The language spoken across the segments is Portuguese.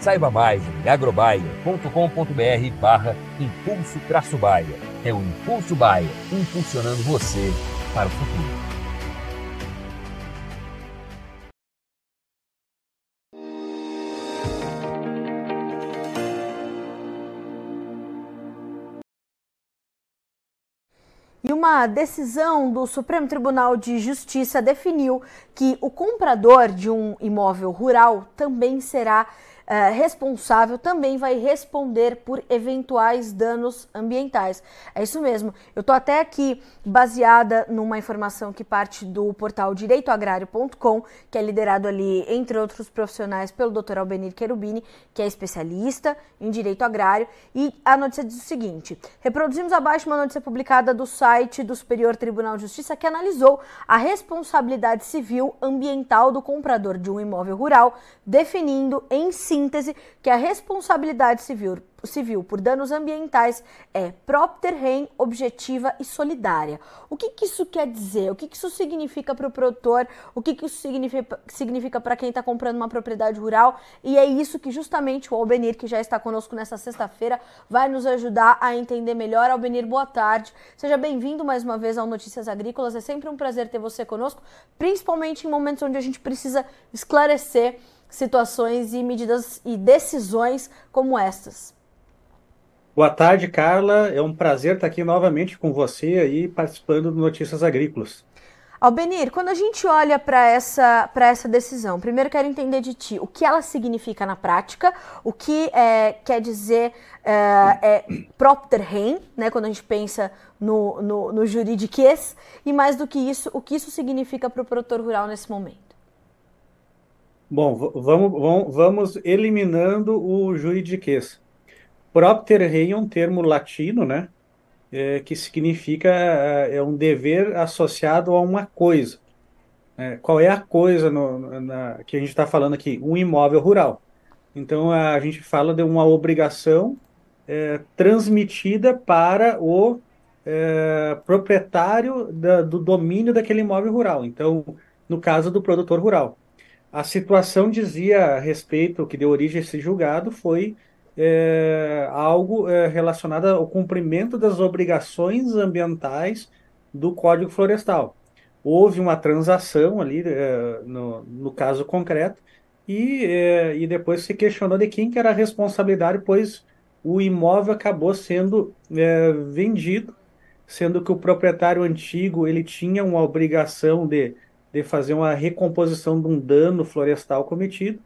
Saiba mais em agrobaia.com.br barra impulso traço baia. É o Impulso Baia, impulsionando você para o futuro. E uma decisão do Supremo Tribunal de Justiça definiu que o comprador de um imóvel rural também será é, responsável também vai responder por eventuais danos ambientais. É isso mesmo. Eu estou até aqui baseada numa informação que parte do portal direitoagrário.com, que é liderado ali, entre outros profissionais, pelo Dr. Albenir Cherubini, que é especialista em direito agrário. E a notícia diz o seguinte: reproduzimos abaixo uma notícia publicada do site do Superior Tribunal de Justiça que analisou a responsabilidade civil ambiental do comprador de um imóvel rural, definindo em si síntese que a responsabilidade civil, civil por danos ambientais é propter rem, objetiva e solidária. O que, que isso quer dizer? O que, que isso significa para o produtor? O que, que isso significa, significa para quem está comprando uma propriedade rural? E é isso que justamente o Albenir, que já está conosco nessa sexta-feira, vai nos ajudar a entender melhor. Albenir, boa tarde. Seja bem-vindo mais uma vez ao Notícias Agrícolas. É sempre um prazer ter você conosco, principalmente em momentos onde a gente precisa esclarecer situações e medidas e decisões como estas. Boa tarde, Carla. É um prazer estar aqui novamente com você aí participando do Notícias Agrícolas. Albenir, quando a gente olha para essa, essa decisão, primeiro quero entender de ti o que ela significa na prática, o que é, quer dizer é, é, propter rem, né, quando a gente pensa no, no, no juridiquês, e mais do que isso, o que isso significa para o produtor rural nesse momento. Bom, vamos, vamos, vamos eliminando o juridiquês. Propter rei é um termo latino, né? É, que significa é, é um dever associado a uma coisa. É, qual é a coisa no, na, que a gente está falando aqui? Um imóvel rural. Então a gente fala de uma obrigação é, transmitida para o é, proprietário da, do domínio daquele imóvel rural. Então, no caso do produtor rural a situação dizia a respeito, que deu origem a esse julgado, foi é, algo é, relacionado ao cumprimento das obrigações ambientais do Código Florestal. Houve uma transação ali, é, no, no, caso concreto, e, é, e depois se questionou de quem que era a responsabilidade, pois o imóvel acabou sendo é, vendido, sendo que o proprietário antigo ele tinha uma obrigação de de fazer uma recomposição de um dano florestal cometido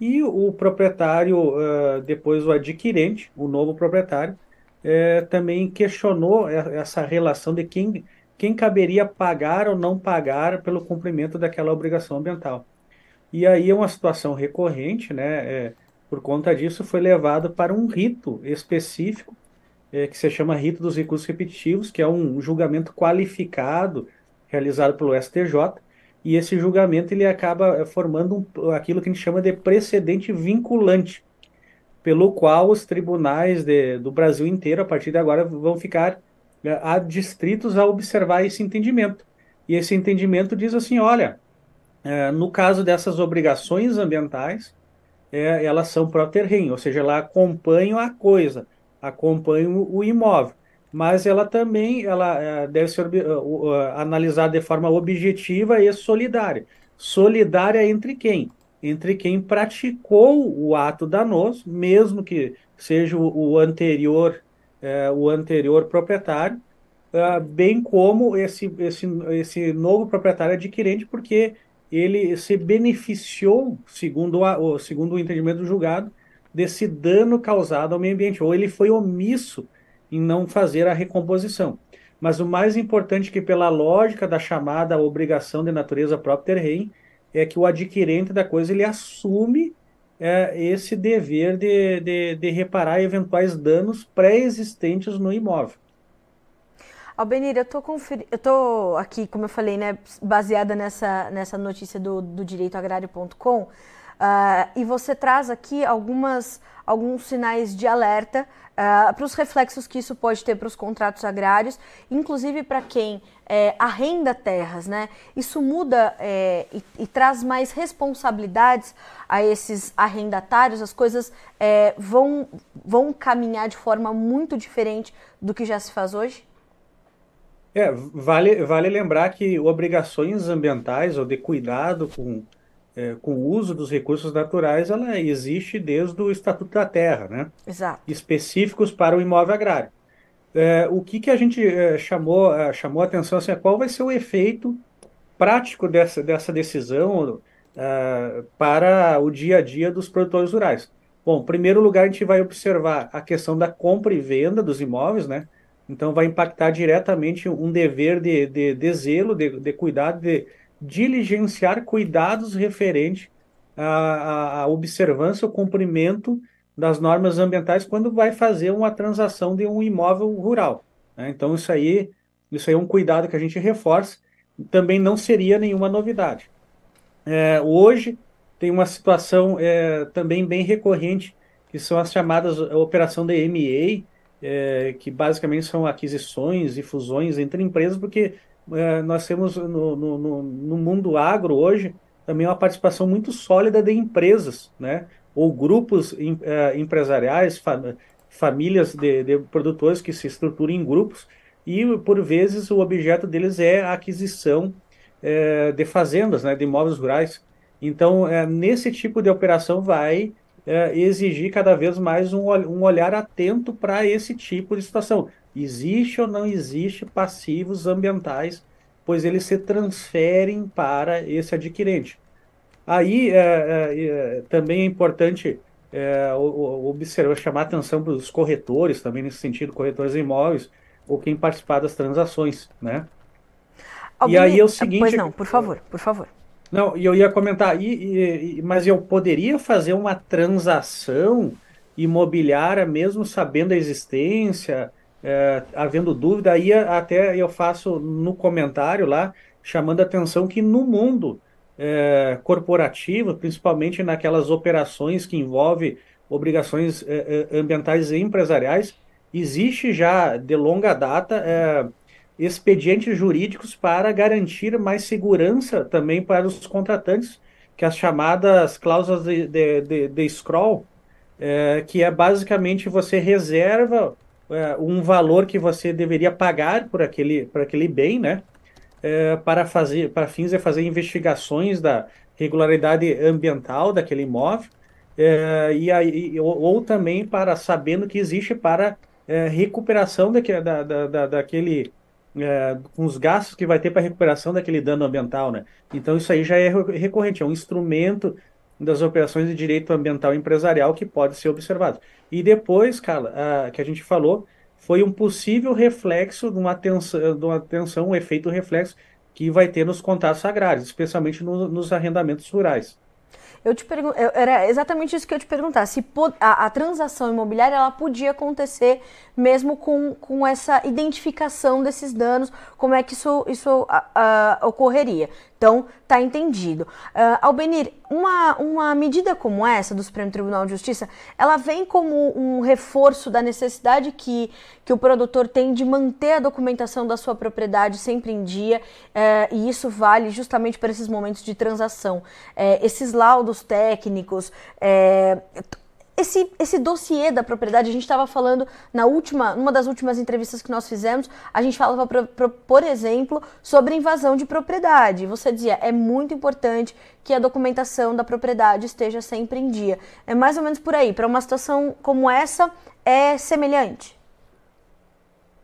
e o proprietário, uh, depois o adquirente, o novo proprietário, uh, também questionou essa relação de quem, quem caberia pagar ou não pagar pelo cumprimento daquela obrigação ambiental. E aí é uma situação recorrente, né? É, por conta disso, foi levado para um rito específico, que se chama Rito dos Recursos Repetitivos, que é um julgamento qualificado realizado pelo STJ, e esse julgamento ele acaba eh, formando um, aquilo que a gente chama de precedente vinculante, pelo qual os tribunais de, do Brasil inteiro, a partir de agora, vão ficar uh, adstritos a observar esse entendimento. E esse entendimento diz assim: olha, uh, no caso dessas obrigações ambientais, elas são pro terreno, ou seja, elas acompanham a coisa, acompanham o imóvel mas ela também ela é, deve ser uh, analisada de forma objetiva e solidária. Solidária entre quem? entre quem praticou o ato danoso, mesmo que seja o, anterior, é, o anterior proprietário, bem como esse, esse, esse novo proprietário adquirente, porque ele se beneficiou, segundo, a, segundo o entendimento do julgado, desse dano causado ao meio ambiente, ou ele foi omisso em não fazer a recomposição. Mas o mais importante que pela lógica da chamada obrigação de natureza própria rei, é que o adquirente da coisa ele assume é, esse dever de, de, de reparar eventuais danos pré-existentes no imóvel. Albenir, eu tô, confer... eu tô aqui, como eu falei, né, baseada nessa, nessa notícia do, do direitoagrário.com, uh, e você traz aqui algumas, alguns sinais de alerta uh, para os reflexos que isso pode ter para os contratos agrários, inclusive para quem é, arrenda terras, né? Isso muda é, e, e, traz mais responsabilidades a esses arrendatários, as coisas é, vão, vão caminhar de forma muito diferente do que já se faz hoje? É, vale, vale lembrar que obrigações ambientais ou de cuidado com, é, com o uso dos recursos naturais, ela existe desde o Estatuto da Terra, né? Exato. Específicos para o imóvel agrário. É, o que, que a gente é, chamou, é, chamou a atenção, assim, é qual vai ser o efeito prático dessa, dessa decisão é, para o dia a dia dos produtores rurais? Bom, em primeiro lugar, a gente vai observar a questão da compra e venda dos imóveis, né? Então, vai impactar diretamente um dever de, de, de zelo, de, de cuidado, de diligenciar cuidados referentes à, à observância, ao cumprimento das normas ambientais quando vai fazer uma transação de um imóvel rural. Né? Então, isso aí, isso aí é um cuidado que a gente reforça. Também não seria nenhuma novidade. É, hoje, tem uma situação é, também bem recorrente, que são as chamadas operação de MA, é, que basicamente são aquisições e fusões entre empresas, porque é, nós temos no, no, no, mundo agro hoje também uma participação muito sólida de empresas, né? ou grupos em, é, empresariais, famílias de, de, produtores que se estruturam em grupos, e por vezes o objeto deles é a aquisição é, de fazendas, né? de imóveis rurais. Então, é, nesse tipo de operação vai é, exigir cada vez mais um, um olhar atento para esse tipo de situação. Existe ou não existe passivos ambientais, pois eles se transferem para esse adquirente. Aí é, é, é também é importante é, observar, chamar atenção para os corretores, também nesse sentido, corretores de imóveis, ou quem participar das transações, né? Alguém... E aí é o seguinte... Pois não, por favor, por favor. Não, e eu ia comentar, e, e, mas eu poderia fazer uma transação imobiliária mesmo sabendo a existência, é, havendo dúvida, aí até eu faço no comentário lá, chamando a atenção que no mundo é, corporativo, principalmente naquelas operações que envolvem obrigações é, é ambientais e empresariais, existe já de longa data é, expedientes jurídicos para garantir mais segurança também para os contratantes, que as chamadas cláusulas de, de, de, de scroll, é, que é basicamente você reserva é, um valor que você deveria pagar por aquele, por aquele bem, né? É, para fazer, para fins de fazer investigações da regularidade ambiental daquele imóvel, é, e aí, ou, ou, também para sabendo que existe para é, recuperação daquele, da, da, da, daquele é, com os gastos que vai ter para recuperação daquele dano ambiental, né? Então isso aí já é recorrente, é um instrumento das operações de direito ambiental empresarial que pode ser observado. E depois, cara, a, que a gente falou, foi um possível reflexo de uma tensão, de uma um efeito reflexo que vai ter nos contratos agrários, especialmente no, nos arrendamentos rurais. Eu te pergun era exatamente isso que eu te perguntar. Se a, a, transação imobiliária ela podia acontecer mesmo com, com essa identificação desses danos, como é que isso, isso ocorreria. Então, tá entendido. Uh, Albenir, uma, uma medida como essa do Supremo Tribunal de Justiça, ela vem como um reforço da necessidade que, que o produtor tem de manter a documentação da sua propriedade sempre em dia, uh, e isso vale justamente para esses momentos de transação. Uh, esses laudos técnicos, esse, esse dossiê da propriedade, a gente estava falando na última, numa das últimas entrevistas que nós fizemos, a gente falava, por exemplo, sobre invasão de propriedade. Você dizia, é muito importante que a documentação da propriedade esteja sempre em dia. É mais ou menos por aí. Para uma situação como essa, é semelhante?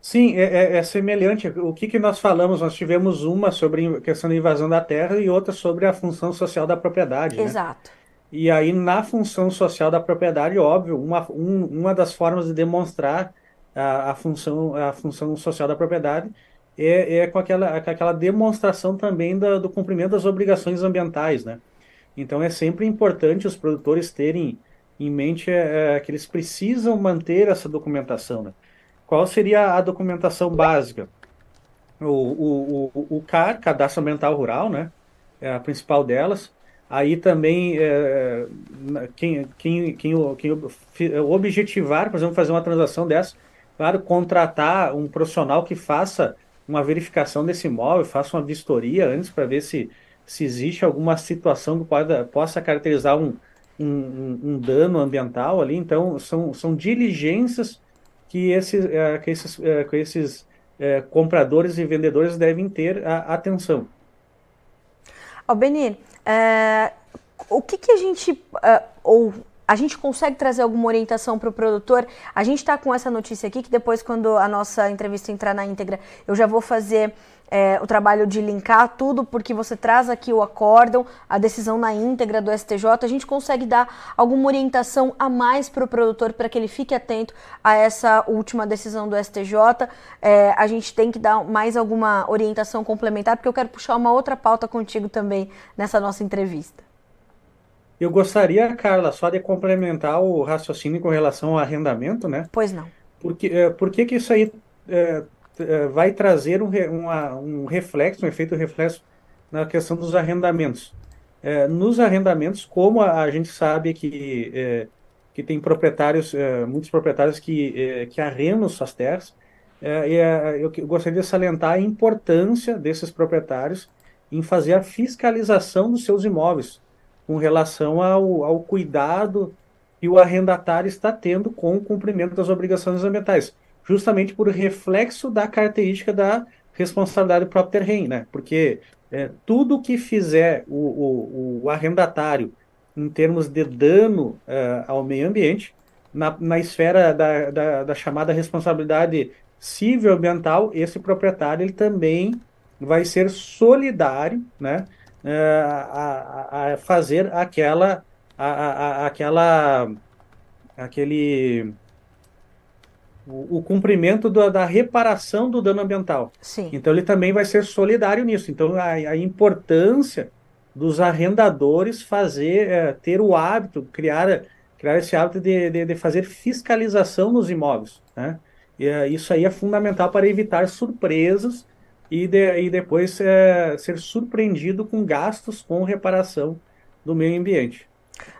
Sim, é, é, é, semelhante. O que, que nós falamos? Nós tivemos uma sobre a questão da invasão da terra e outra sobre a função social da propriedade. Né? Exato. E aí, na função social da propriedade, óbvio, uma, um, uma das formas de demonstrar a, a, função, a função social da propriedade é, é com, aquela, com aquela demonstração também do, do cumprimento das obrigações ambientais, né? Então, é sempre importante os produtores terem em mente é, é, que eles precisam manter essa documentação, né? Qual seria a documentação básica? O, o, o, o CAR, Cadastro Ambiental Rural, né? É a principal delas. Aí também, é, quem, quem, quem, quem objetivar, por exemplo, fazer uma transação dessa, claro, contratar um profissional que faça uma verificação desse imóvel, faça uma vistoria antes para ver se, se existe alguma situação que pode, possa caracterizar um, um, um, dano ambiental ali. Então, são, são diligências que esses, é, que esses, é, que esses é, compradores e vendedores devem ter a, atenção. Albenir, é, o que, que a gente, é, ou a gente consegue trazer alguma orientação para o produtor? A gente está com essa notícia aqui, que depois, quando a nossa entrevista entrar na íntegra, eu já vou fazer é, o trabalho de linkar tudo, porque você traz aqui o acórdão, a decisão na íntegra do STJ, a gente consegue dar alguma orientação a mais para o produtor para que ele fique atento a essa última decisão do STJ. É, a gente tem que dar mais alguma orientação complementar, porque eu quero puxar uma outra pauta contigo também nessa nossa entrevista. Eu gostaria, Carla, só de complementar o raciocínio com relação ao arrendamento, né? Pois não. Porque, é, por que, que isso aí é, vai trazer um, uma, um reflexo, um efeito reflexo na questão dos arrendamentos. É, nos arrendamentos, como a, a gente sabe que, é, que tem proprietários, é, muitos proprietários que, que arrendam suas terras, é, eu gostaria de salientar a importância desses proprietários em fazer a fiscalização dos seus imóveis com relação ao, ao cuidado que o arrendatário está tendo com o cumprimento das obrigações ambientais justamente por reflexo da característica da responsabilidade própria terreno, né? Porque é, tudo que fizer o, o, o, arrendatário em termos de dano uh, ao meio ambiente, na, na esfera da, da, da, chamada responsabilidade civil ambiental, esse proprietário ele também vai ser solidário, né? Uh, a, a, fazer aquela, a, a, aquela, aquele o, o cumprimento da, da, reparação do dano ambiental. Sim. Então ele também vai ser solidário nisso. Então a, a importância dos arrendadores fazer, é, ter o hábito, criar, criar esse hábito de, de, de fazer fiscalização nos imóveis. Né? E, é, isso aí é fundamental para evitar surpresas e, de, e depois é, ser surpreendido com gastos com reparação do meio ambiente.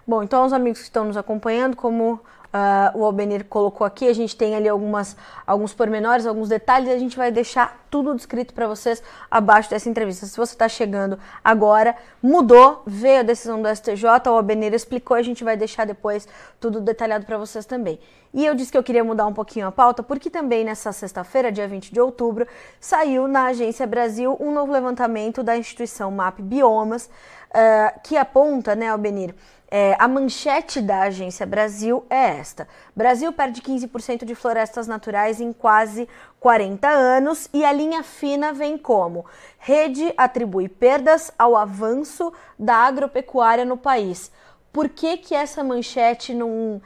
Bom, então aos amigos que estão nos acompanhando, como uh, o Albenir colocou aqui. A gente tem ali algumas, alguns pormenores, alguns detalhes. A gente vai deixar tudo descrito para vocês abaixo dessa entrevista. Se você está chegando agora, mudou, veio a decisão do STJ, o Albenir explicou, a gente vai deixar depois tudo detalhado para vocês também. E eu disse que eu queria mudar um pouquinho a pauta, porque também nessa sexta-feira, dia 20 de outubro, saiu na Agência Brasil um novo levantamento da instituição MAP Biomas, uh, que aponta, né, Albenir, é, a manchete da Agência Brasil é esta: Brasil perde 15% de florestas naturais em quase 40 anos e a linha fina vem como? Rede atribui perdas ao avanço da agropecuária no país. Por que, que essa manchete não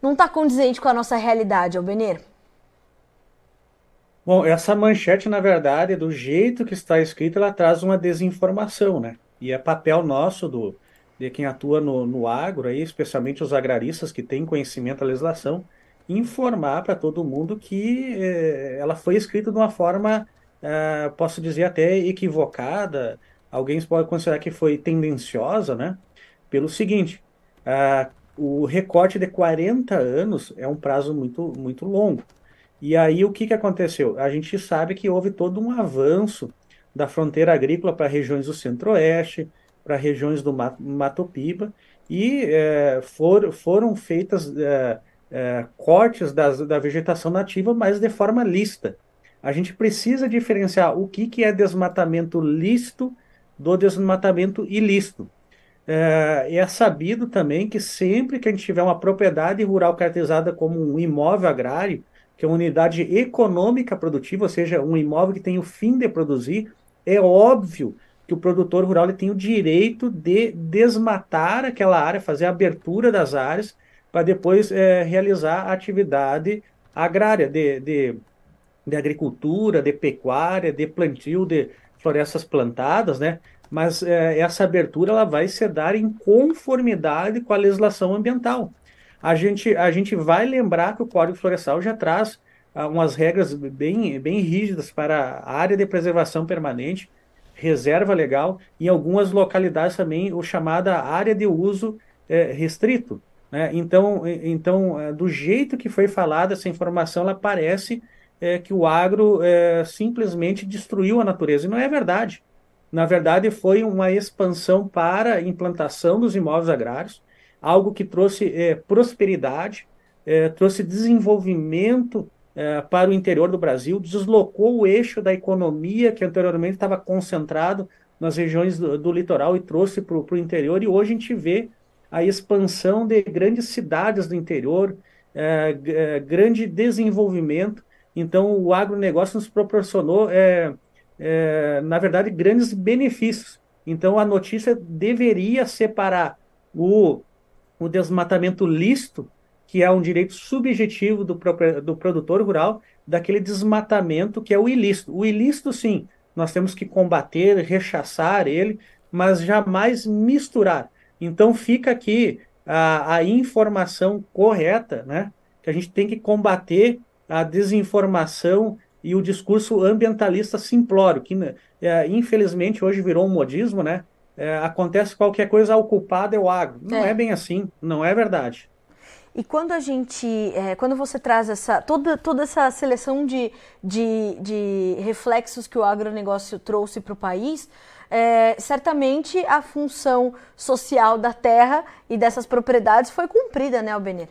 não está condizente com a nossa realidade, Albenir? Bom, essa manchete, na verdade, do jeito que está escrita, ela traz uma desinformação, né? E é papel nosso do, de quem atua no, no agro, aí, especialmente os agraristas que têm conhecimento da legislação, informar para todo mundo que eh, ela foi escrita de uma forma, eh, posso dizer até equivocada, alguém pode considerar que foi tendenciosa, né? Pelo seguinte, uh, o recorte de 40 anos é um prazo muito, muito longo. E aí o que, que aconteceu? A gente sabe que houve todo um avanço da fronteira agrícola para regiões do centro-oeste, para regiões do Mato Piba, e é, for, foram feitas é, é, cortes das, da vegetação nativa, mas de forma lista. A gente precisa diferenciar o que, que é desmatamento lícito do desmatamento ilícito. É, é sabido também que sempre que a gente tiver uma propriedade rural caracterizada como um imóvel agrário, que é uma unidade econômica produtiva, ou seja, um imóvel que tem o fim de produzir, é óbvio que o produtor rural ele tem o direito de desmatar aquela área, fazer a abertura das áreas, para depois é, realizar a atividade agrária de, de, de agricultura, de pecuária, de plantio de florestas plantadas, né? Mas é, essa abertura ela vai se dar em conformidade com a legislação ambiental. A gente, a gente vai lembrar que o Código Florestal já traz ah, umas regras bem, bem rígidas para a área de preservação permanente, reserva legal, em algumas localidades também o chamada área de uso é, restrito. Né? Então, então, é, do jeito que foi falada essa informação, ela parece é, que o agro é, simplesmente destruiu a natureza, e não é verdade. Na verdade, foi uma expansão para a implantação dos imóveis agrários, algo que trouxe é, prosperidade, é, trouxe desenvolvimento é, para o interior do Brasil, deslocou o eixo da economia que anteriormente estava concentrado nas regiões do, do litoral e trouxe para o interior, e hoje a gente vê a expansão de grandes cidades do interior, é, é, grande desenvolvimento. Então, o agronegócio nos proporcionou, é, é, na verdade, grandes benefícios. Então, a notícia deveria separar o, o desmatamento lícito que é um direito subjetivo do, do produtor rural, daquele desmatamento que é o ilícito. O ilícito, sim, nós temos que combater, rechaçar ele, mas jamais misturar. Então fica aqui a, a informação correta, né? Que a gente tem que combater a desinformação e o discurso ambientalista simplório, que é, infelizmente hoje virou um modismo, né? É, acontece qualquer coisa, o culpado é o agro. Não é, é bem assim, não é verdade. E quando a gente, é, quando você traz essa toda, toda essa seleção de, de, de reflexos que o agronegócio trouxe para o país, é, certamente a função social da terra e dessas propriedades foi cumprida, né, Albenir?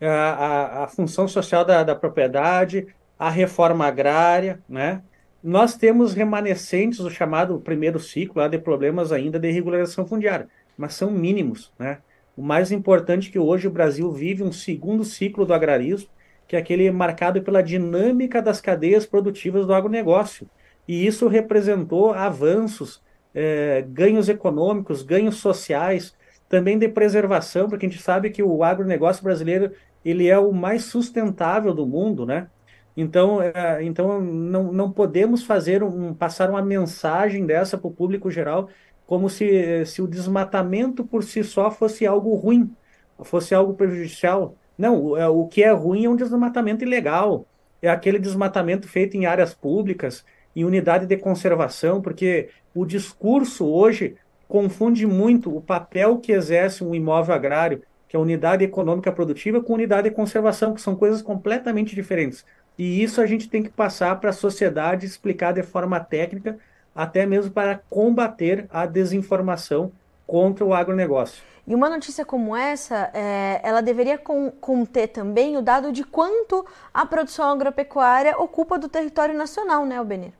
A, a, a função social da, da propriedade, a reforma agrária, né? Nós temos remanescentes do chamado primeiro ciclo lá, de problemas ainda de regularização fundiária, mas são mínimos, né? O mais importante é que hoje o Brasil vive um segundo ciclo do agrarismo, que é aquele marcado pela dinâmica das cadeias produtivas do agronegócio. E isso representou avanços, é, ganhos econômicos, ganhos sociais, também de preservação, porque a gente sabe que o agronegócio brasileiro ele é o mais sustentável do mundo, né? Então, é, então não, não podemos fazer um, passar uma mensagem dessa para o público geral como se, se o desmatamento por si só fosse algo ruim, fosse algo prejudicial. Não, o, é, o que é ruim é um desmatamento ilegal, é aquele desmatamento feito em áreas públicas, em unidade de conservação, porque o discurso hoje confunde muito o papel que exerce um imóvel agrário, que é a unidade econômica produtiva, com unidade de conservação, que são coisas completamente diferentes. E isso a gente tem que passar para a sociedade explicar de forma técnica até mesmo para combater a desinformação contra o agronegócio. E uma notícia como essa, é, ela deveria conter também o dado de quanto a produção agropecuária ocupa do território nacional, né, Albenir?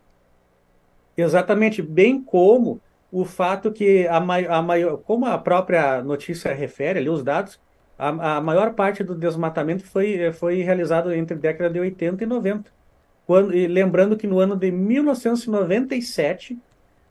Exatamente, bem como o fato que a, a maior, como a própria notícia refere ali, os dados, a, a maior parte do desmatamento foi, foi realizado entre a década de 80 e 90. Quando, lembrando que no ano de 1997,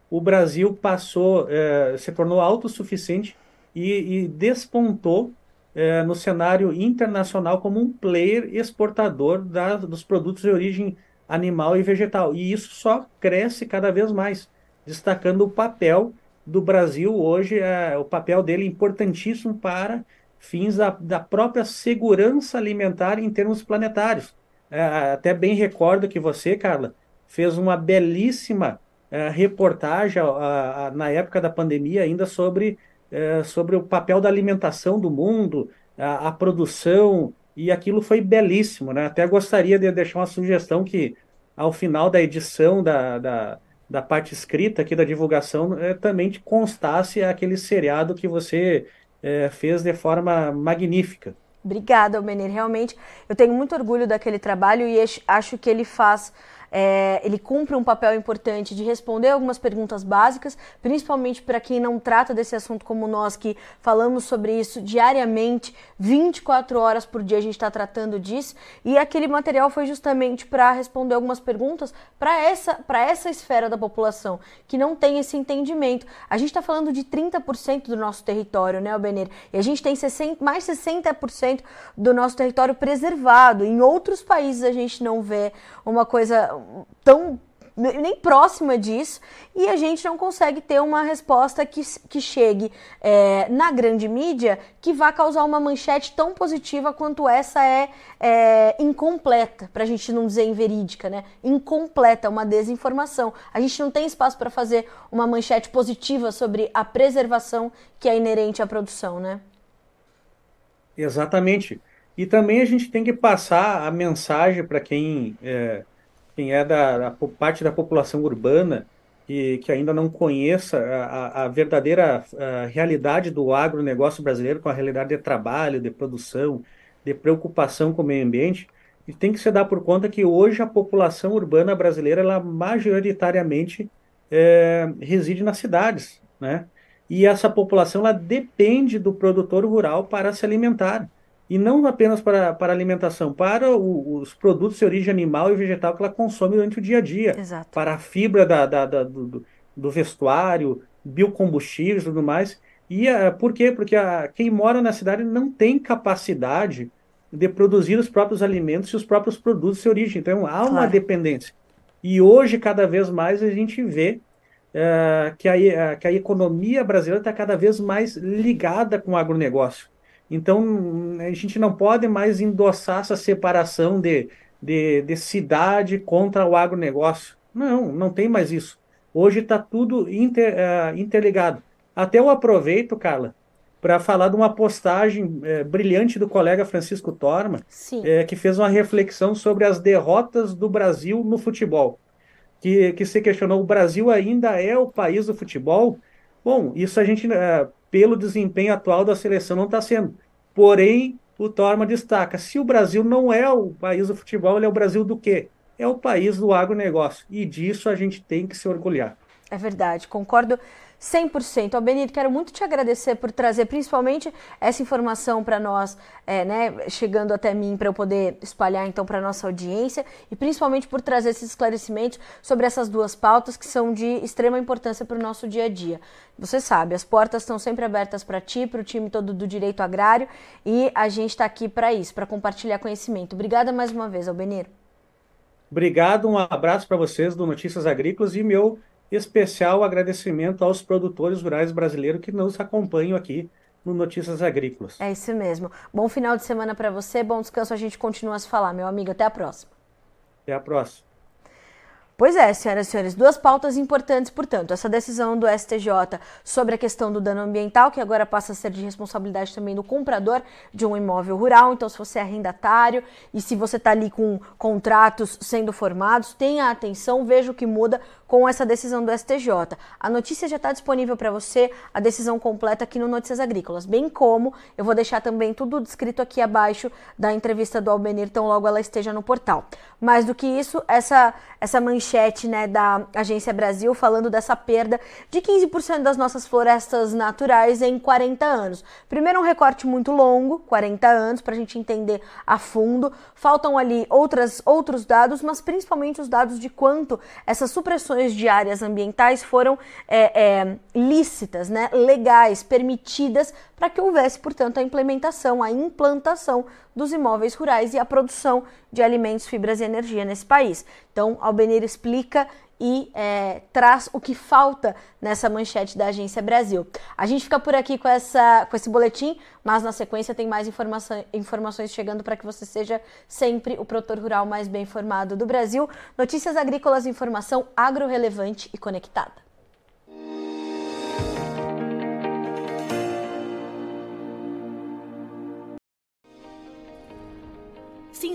o Brasil passou, é, se tornou autossuficiente e, e despontou é, no cenário internacional como um player exportador da, dos produtos de origem animal e vegetal. E isso só cresce cada vez mais, destacando o papel do Brasil hoje, é, o papel dele importantíssimo para fins da, da própria segurança alimentar em termos planetários. É, até bem recordo que você, Carla, fez uma belíssima é, reportagem na época da pandemia ainda sobre, é, sobre o papel da alimentação do mundo, a, a, produção, e aquilo foi belíssimo. Né? Até gostaria de deixar uma sugestão que, ao final da edição da, da, da parte escrita aqui da divulgação é, também constasse aquele seriado que você fez de forma magnífica. Obrigada, Almenir. Realmente, eu tenho muito orgulho daquele trabalho e acho que ele faz é, ele cumpre um papel importante de responder algumas perguntas básicas, principalmente para quem não trata desse assunto como nós, que falamos sobre isso diariamente, 24 horas por dia a gente está tratando disso. E aquele material foi justamente para responder algumas perguntas para essa, essa esfera da população, que não tem esse entendimento. A gente está falando de 30% do nosso território, né, Albenir? E a gente tem 60, mais 60% do nosso território preservado. Em outros países a gente não vê uma coisa tão nem próxima disso e a gente não consegue ter uma resposta que, que chegue é, na grande mídia que vá causar uma manchete tão positiva quanto essa é, é incompleta, para a gente não dizer inverídica, né? Incompleta, uma desinformação. A gente não tem espaço para fazer uma manchete positiva sobre a preservação que é inerente à produção, né? Exatamente. E também a gente tem que passar a mensagem para quem é quem é da, da, parte da população urbana que, que ainda não conheça a, a verdadeira a realidade do agronegócio brasileiro, com a realidade de trabalho, de produção, de preocupação com o meio ambiente, e tem que se dar por conta que hoje a população urbana brasileira, ela majoritariamente é, reside nas cidades, né? E essa população, ela depende do produtor rural para se alimentar e não apenas para, para alimentação, para o, os produtos de origem animal e vegetal que ela consome durante o dia a dia, Exato. para a fibra da, da, da do, do, vestuário, biocombustíveis e tudo mais. E uh, por quê? Porque a, quem mora na cidade não tem capacidade de produzir os próprios alimentos e os próprios produtos de origem. Então há uma claro. dependência. E hoje, cada vez mais, a gente vê uh, que, a, uh, que a economia brasileira está cada vez mais ligada com o agronegócio. Então, a gente não pode mais endossar essa separação de, de, de cidade contra o agronegócio. Não, não tem mais isso. Hoje está tudo inter, uh, interligado. Até eu aproveito, Carla, para falar de uma postagem é, brilhante do colega Francisco Torma, é, que fez uma reflexão sobre as derrotas do Brasil no futebol. Que, que se questionou: o Brasil ainda é o país do futebol? Bom, isso a gente, pelo desempenho atual da seleção, não está sendo. Porém, o Torma destaca: se o Brasil não é o país do futebol, ele é o Brasil do quê? É o país do agronegócio. E disso a gente tem que se orgulhar. É verdade, concordo 100%. Ó, Benito, quero muito te agradecer por trazer principalmente essa informação para nós, é, né, chegando até mim para eu poder espalhar então para nossa audiência e principalmente por trazer esses esclarecimentos sobre essas duas pautas que são de extrema importância para o nosso dia a dia. Você sabe, as portas estão sempre abertas para ti, para o time todo do direito agrário e a gente está aqui para isso, para compartilhar conhecimento. Obrigada mais uma vez, Albenir. Obrigado, um abraço para vocês do Notícias Agrícolas e meu especial agradecimento aos produtores rurais brasileiros que nos acompanham aqui no Notícias Agrícolas. É isso mesmo. Bom final de semana para você, bom descanso. A gente continua a se falar, meu amigo. Até a próxima. Até a próxima. Pois é, senhoras e senhores, duas pautas importantes, portanto, essa decisão do STJ sobre a questão do dano ambiental, que agora passa a ser de responsabilidade também do comprador de um imóvel rural. Então, se você é arrendatário e se você está ali com contratos sendo formados, tenha atenção, veja o que muda com essa decisão do STJ. A notícia já está disponível para você, a decisão completa aqui no Notícias Agrícolas, bem como eu vou deixar também tudo descrito aqui abaixo da entrevista do Albenir, tão logo ela esteja no portal. Mais do que isso, essa, essa manchete né, da Agência Brasil falando dessa perda de 15% das nossas florestas naturais em 40 anos. Primeiro, um recorte muito longo, 40 anos, para a gente entender a fundo. Faltam ali outras, outros dados, mas principalmente os dados de quanto essas supressões de áreas ambientais foram é, é, lícitas, né, legais, permitidas para que houvesse, portanto, a implementação, a implantação dos imóveis rurais e a produção de alimentos, fibras e energia nesse país. Então, Albenir explica e é, traz o que falta nessa manchete da Agência Brasil. A gente fica por aqui com, essa, com esse boletim, mas na sequência tem mais informação, informações chegando para que você seja sempre o produtor rural mais bem informado do Brasil. Notícias agrícolas, informação agro-relevante e conectada.